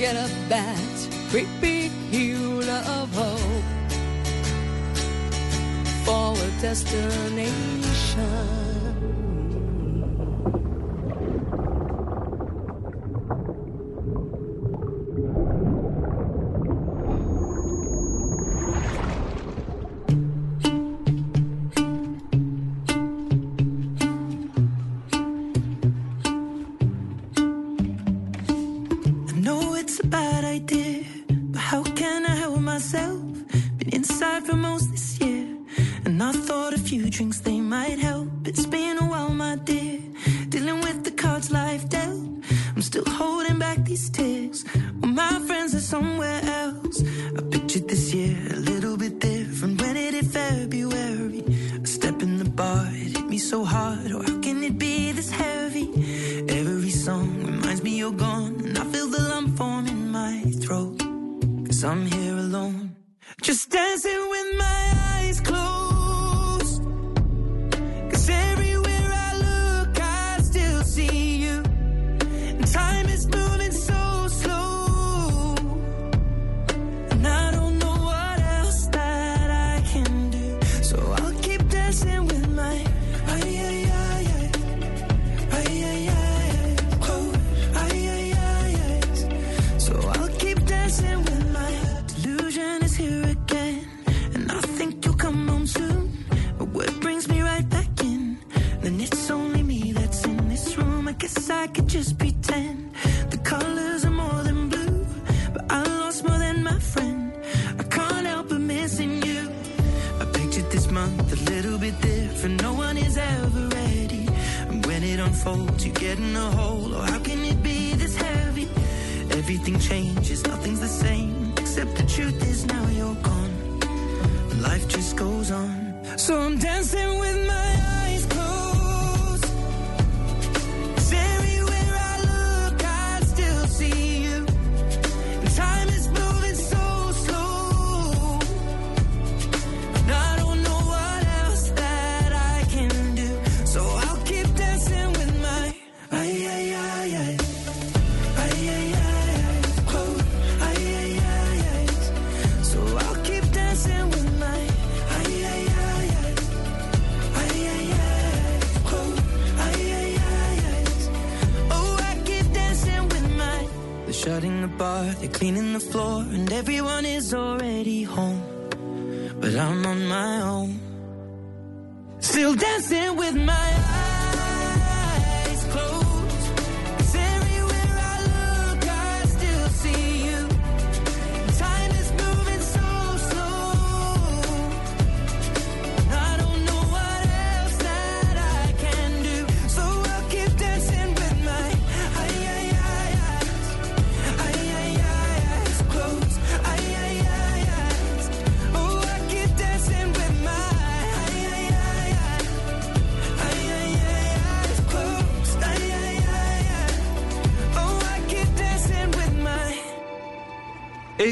get up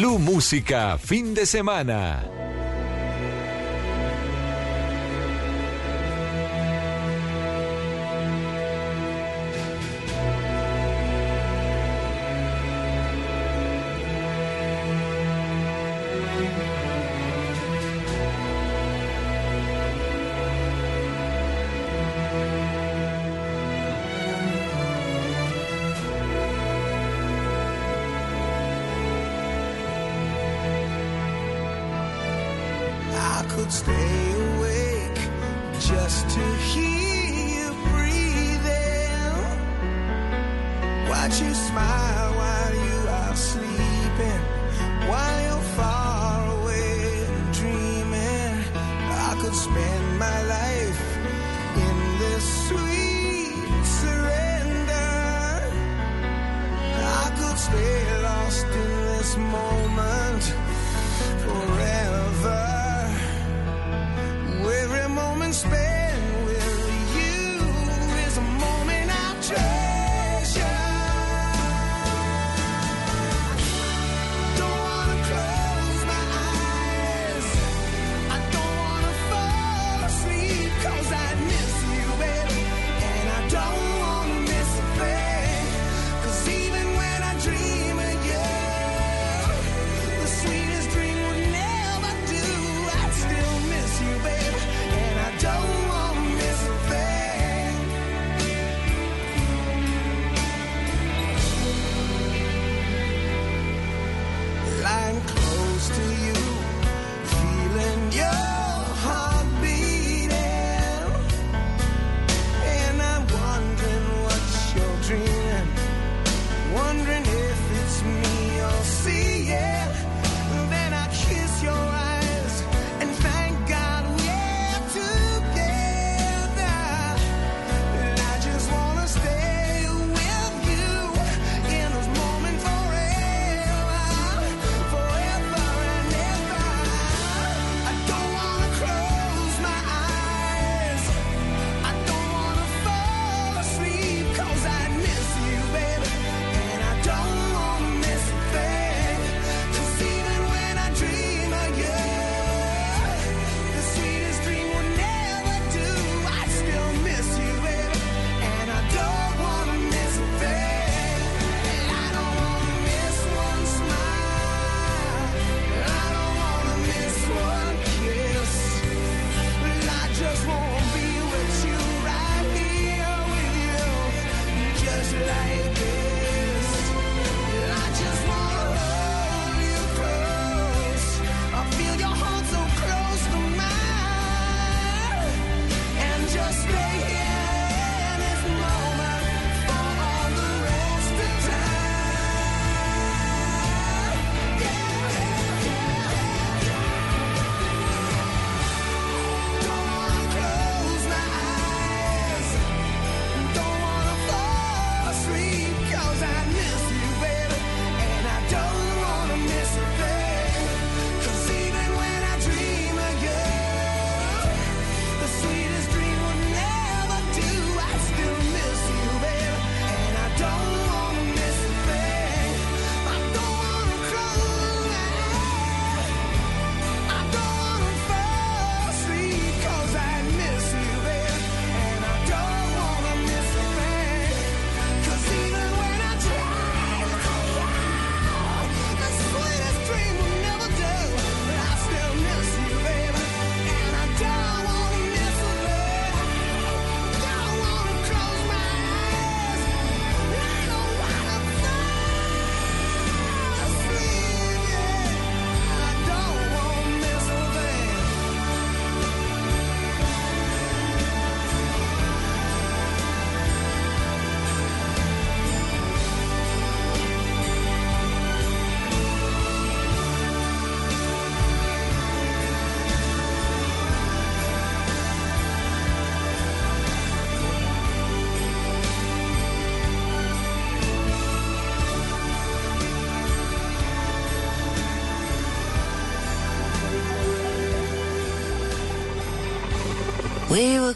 Blue Música, fin de semana.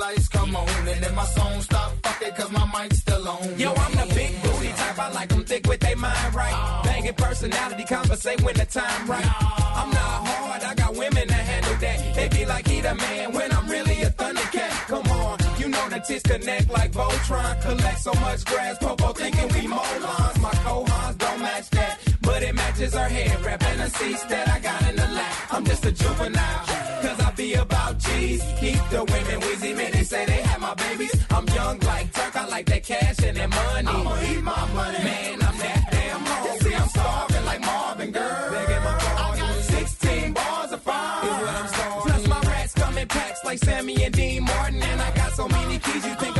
Lights come on. And if my song stop, fuck cause my mic's still on. Yo, I'm the big booty type. I like them thick with their mind right. Banging personality, conversate when the time right. I'm not hard, I got women that handle that. They be like, he the man when I'm really a thundercat. Come on, you know the tits connect like Voltron. Collect so much grass, Popo thinking we molons. My co-hons don't match that. But it matches her hair wrap and the seats that I got in the lap. I'm just a juvenile, cause I be about G's. Keep the women wheezy, man, they say they have my babies. I'm young like Turk, I like that cash and that money. I'ma eat my money. Man, I'm that damn hungry. I'm starving like Marvin, girl. My pardon. 16 bars of fire is what I'm starving. Plus my rats come in packs like Sammy and Dean Martin. And I got so many keys, you think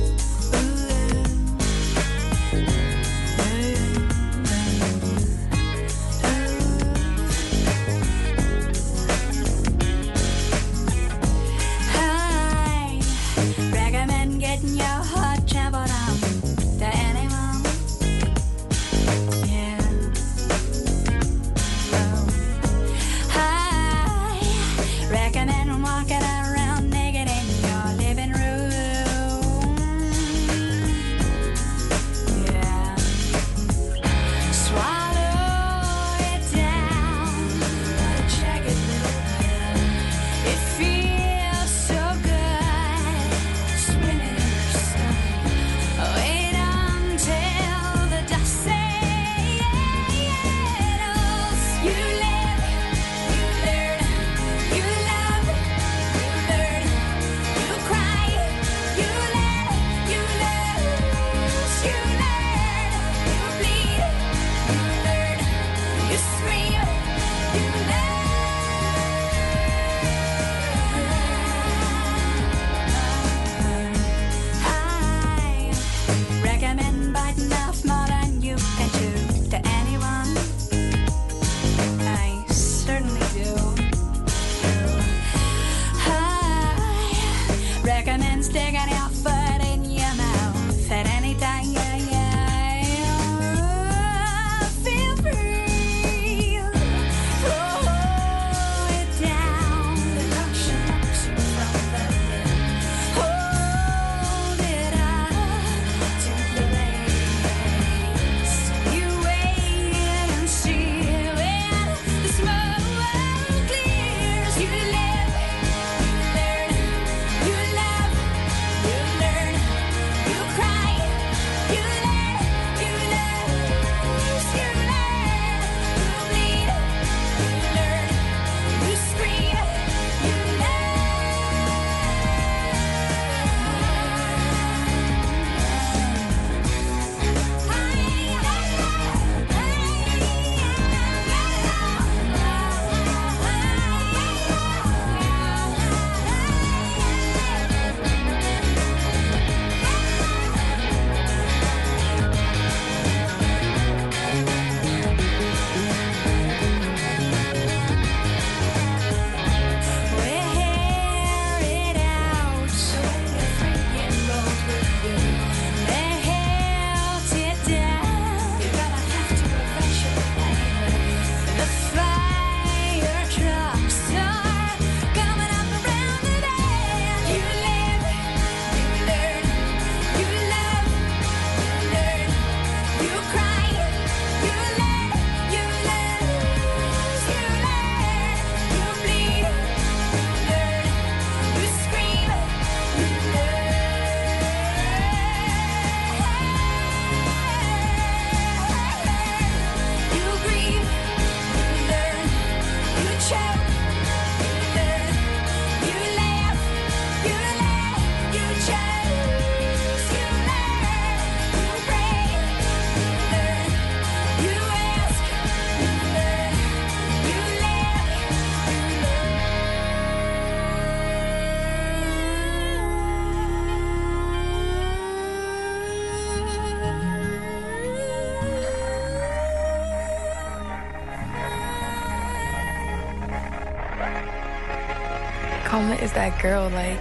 is that girl, like.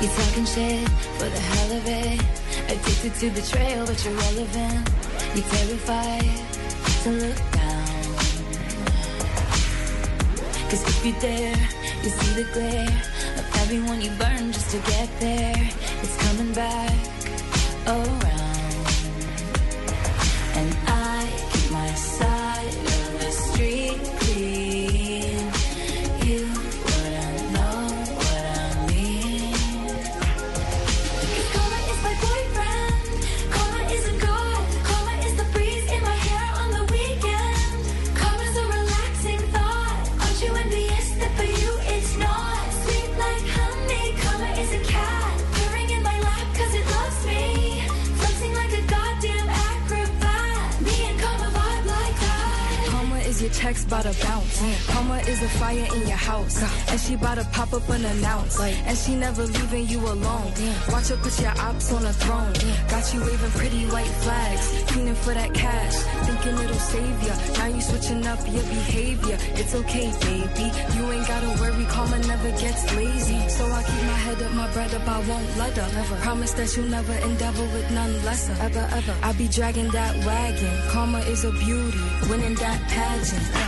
You talking shit for the hell of it. Addicted to betrayal, but you're relevant. You terrified to look down. Cause if you dare, you see the glare of everyone you burn just to get there. It's coming back around. Bout to bounce. Karma is a fire in your house. And she bout to pop up unannounced. And she never leaving you alone. Watch her put your ops on a throne. Got you waving pretty white flags. Fiending for that cash. Thinking it'll save ya. Now you switching up your behavior. It's okay, baby. You ain't gotta worry. Karma never gets lazy. So I keep my head up, my bread up. I won't let her. Promise that you'll never endeavor with none lesser. Ever, ever. I be dragging that wagon. Karma is a beauty. Winning that pageant.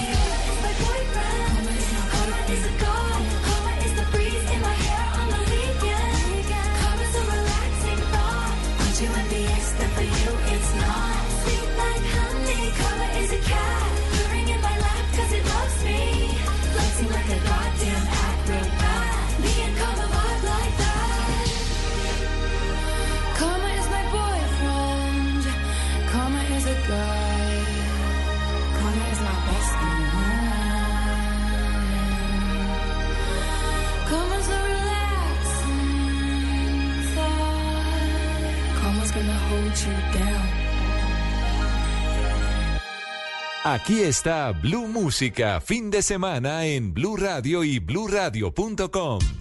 Aquí está Blue Música, fin de semana en Blue Radio y bluradio.com.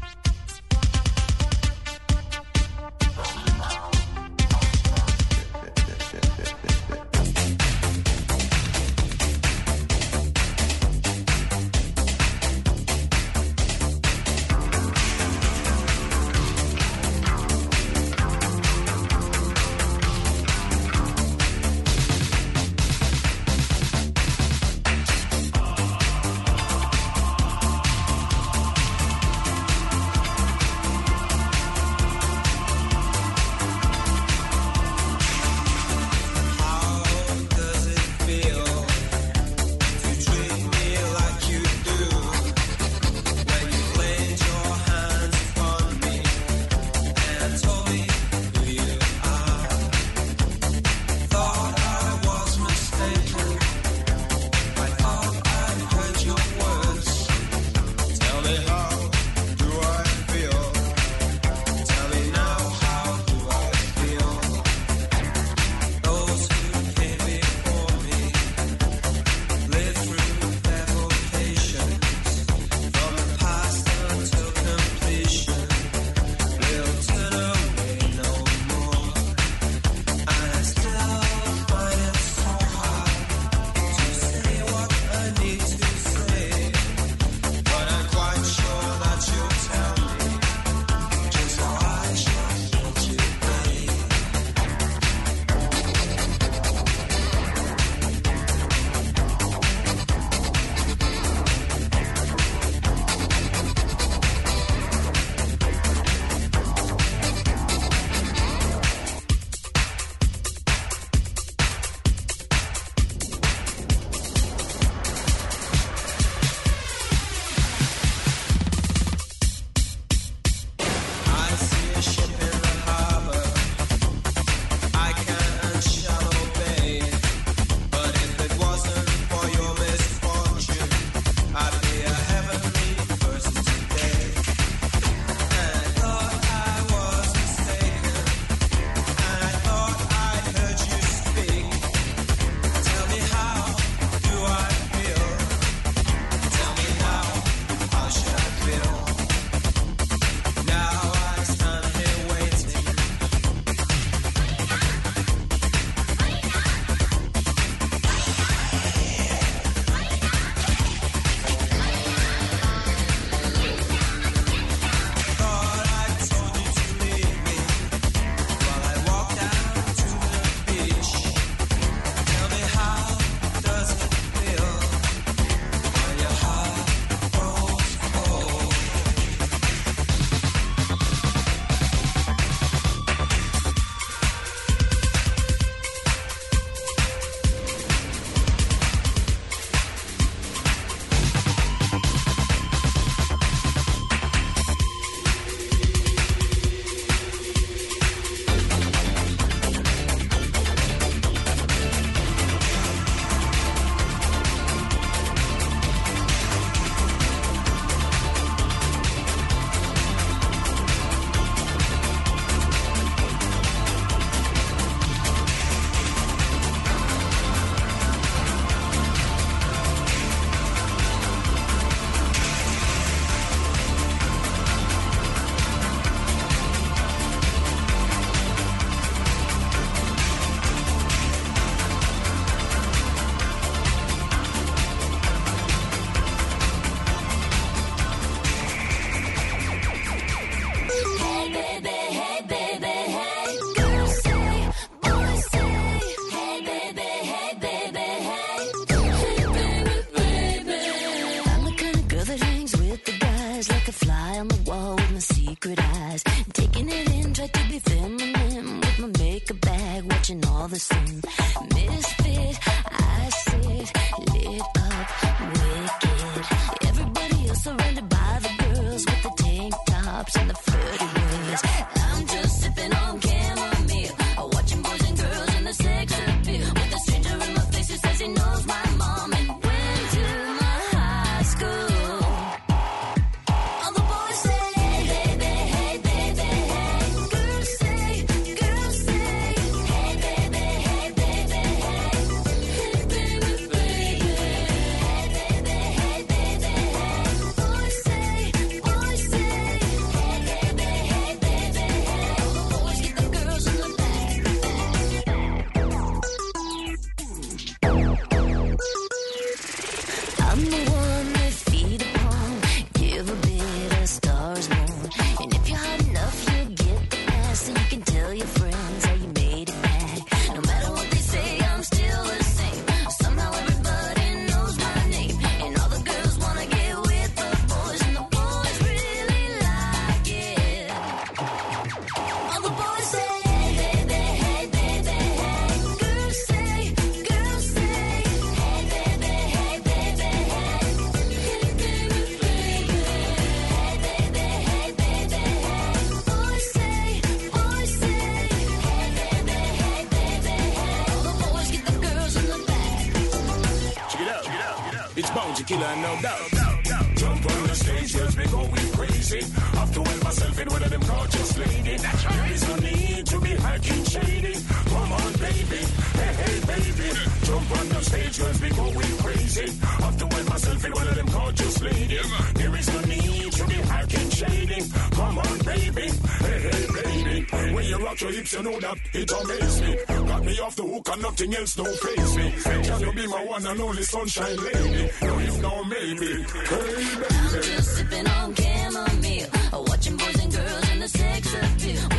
rock your hips, you know that it amazes me. Got me off the hook and nothing else don't face me. Can you be my one and only sunshine lady? No, if no, maybe. Hey, baby. I'm just sipping on chamomile, watching boys and girls in the sex appeal.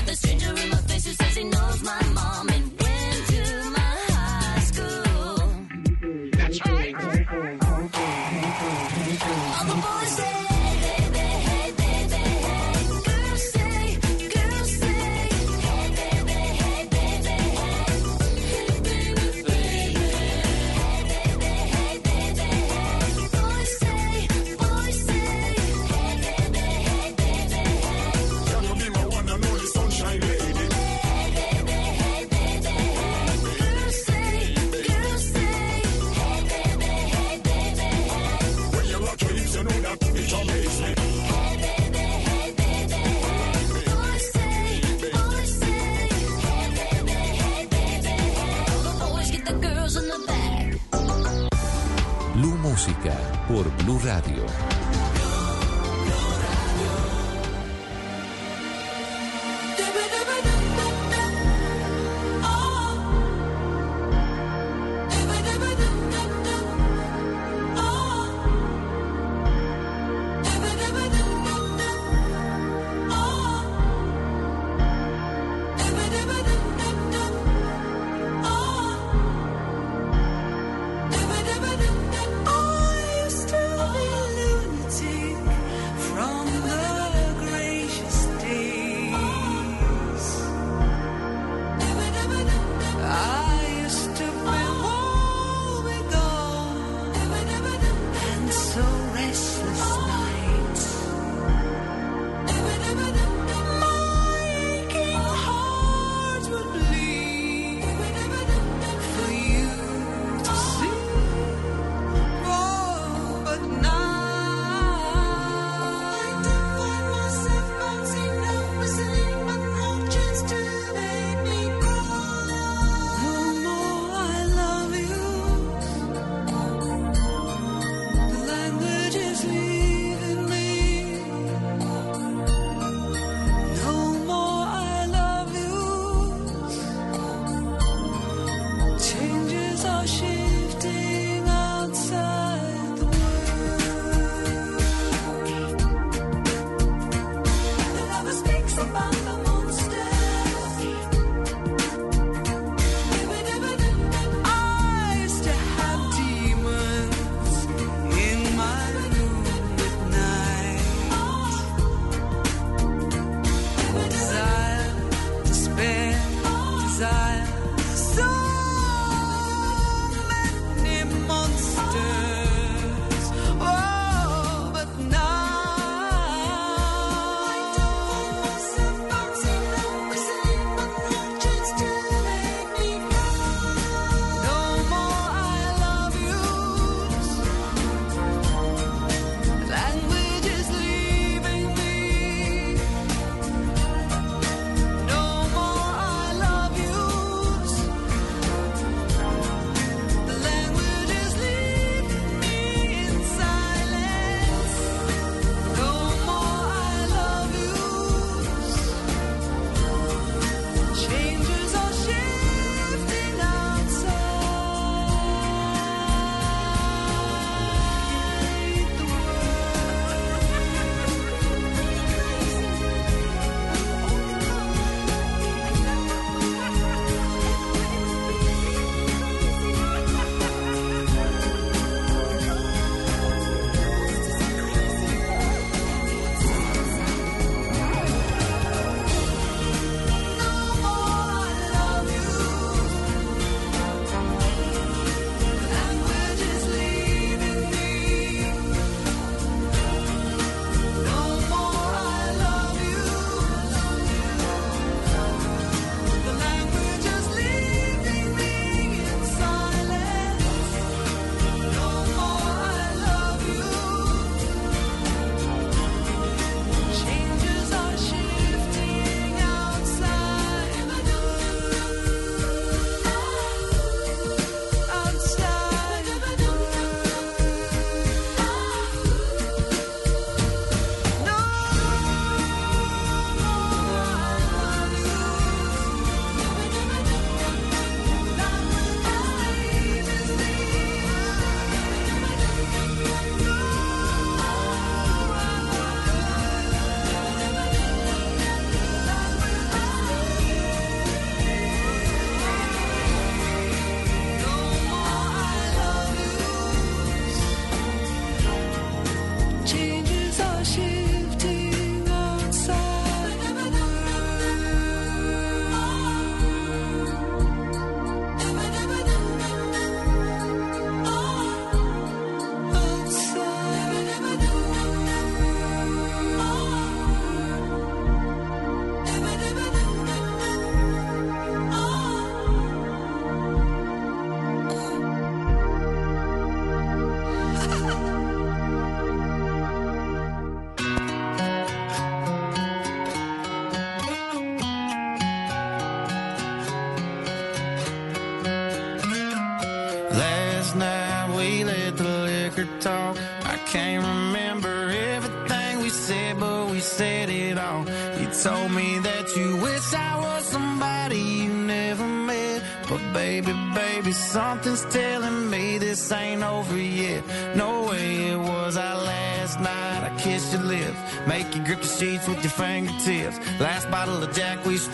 por Blue Radio.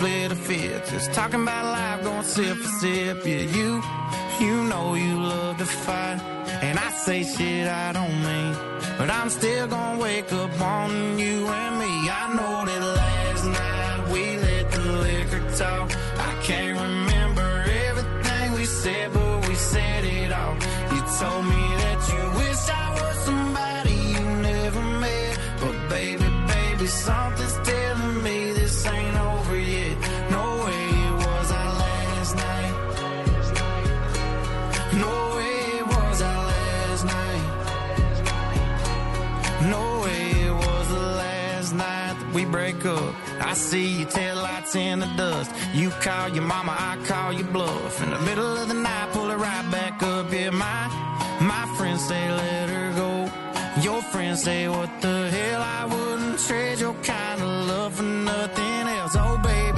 clear the fifth. Just talking about life, going sip for sip. Yeah, you, you know you love to fight. And I say shit I don't mean. But I'm still gonna wake up on you and me. I know that last night we let the liquor talk. I can't remember everything we said, but we said it all. You told me that you wish I was somebody you never met. But baby, baby, something. up. I see your taillights in the dust. You call your mama, I call your bluff. In the middle of the night, pull it right back up. Yeah, my, my friends say let her go. Your friends say what the hell, I wouldn't trade your kind of love for nothing else. Oh, baby.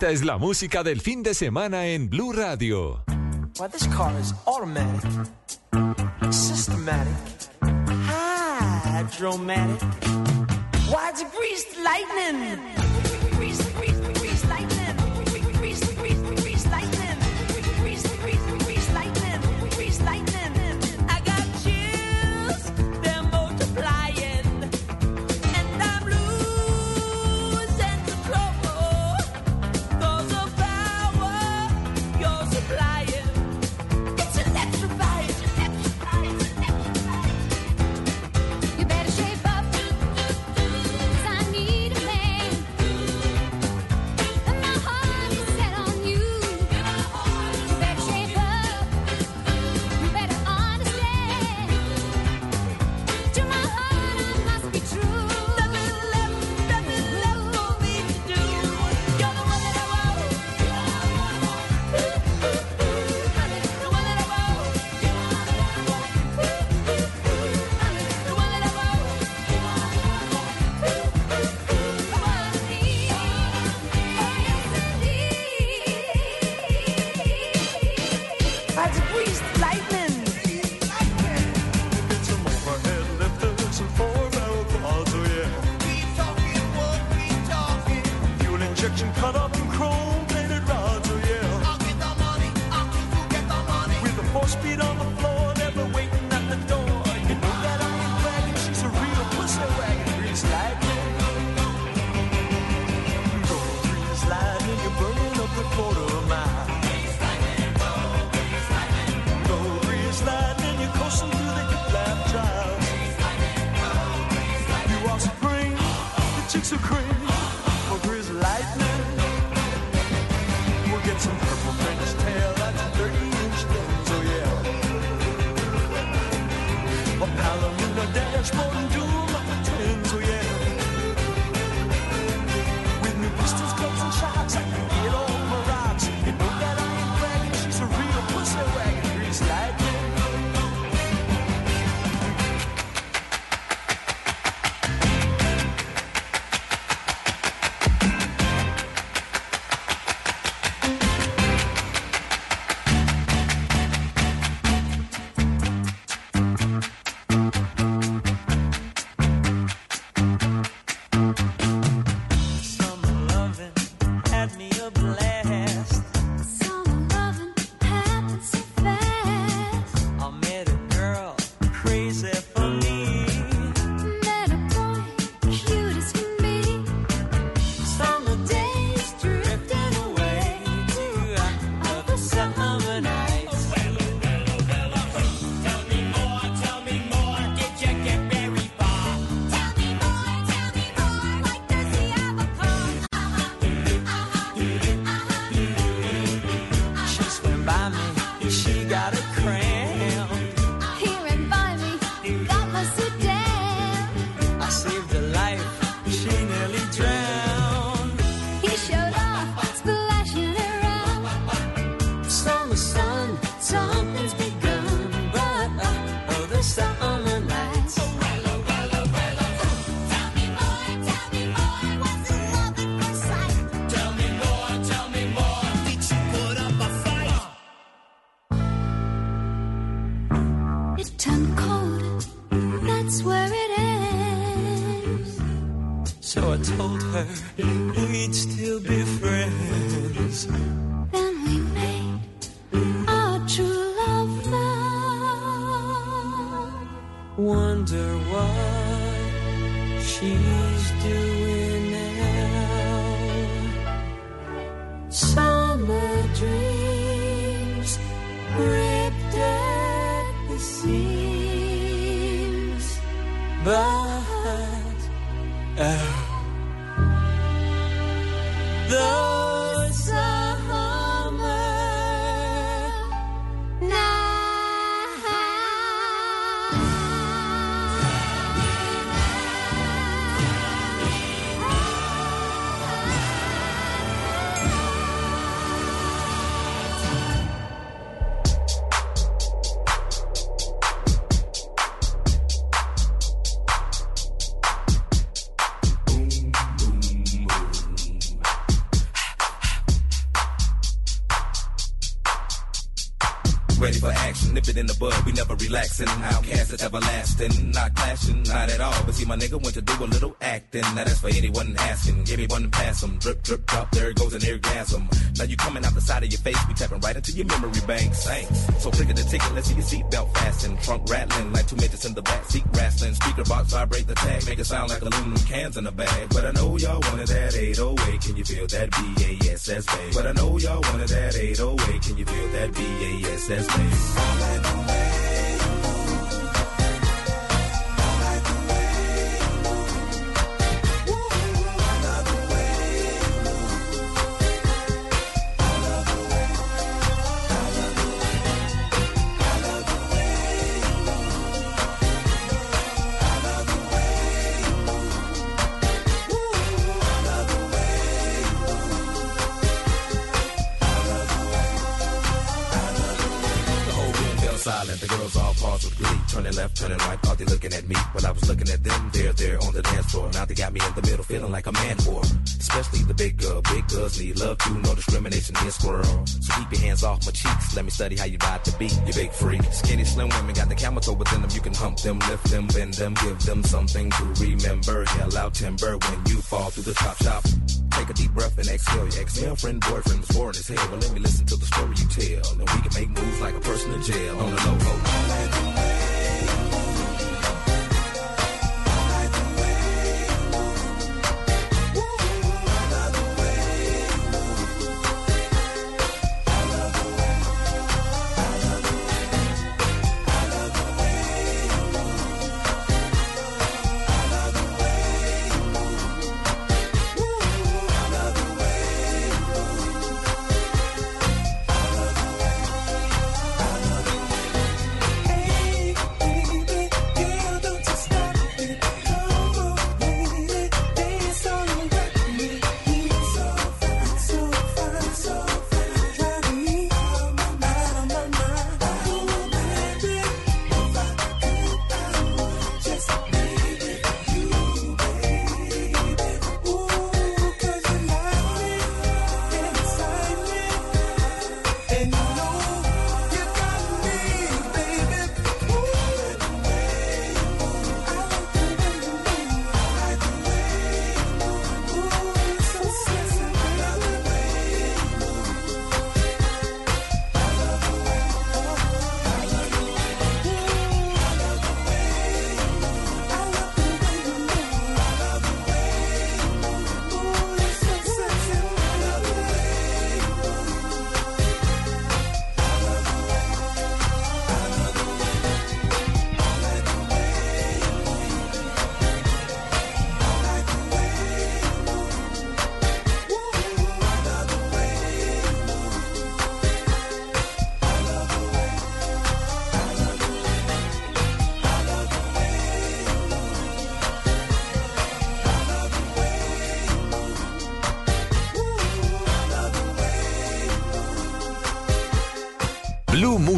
Esta es la música del fin de semana en Blue Radio. Well, this car is automatic, systematic, hydromatic. Why it's greased lightning? Grease, grease, grease. Relaxing. OutKast is everlasting, not clashing, not at all. But see, my nigga went to do a little acting. Now that's for anyone asking. Give me one and pass 'em. Drip, drip, drop, there goes an orgasm. Now you coming out the side of your face, we tapping right into your memory bank. Thanks. So click the ticket, let's see your seatbelt fasten. Trunk rattling like two midgets in the back seat wrestling. Speaker box vibrate the tag, make it sound like aluminum cans in a bag. But I know y'all wanted that 808. Can you feel that BASS bass? But I know y'all wanted that 808. Can you feel that BASS bass? Girls need love too, no discrimination here, squirrel. So keep your hands off my cheeks. Let me study how you ride the beat, you big freak. Skinny, slim women got the camel within them. You can hump them, lift them, bend them, give them something to remember. Hell out timber when you fall through the chop shop. Take a deep breath and exhale. Your ex-girlfriend, boyfriend was foreign as hell. Well, let me listen to the story you tell. And we can make moves like a person in jail on the low.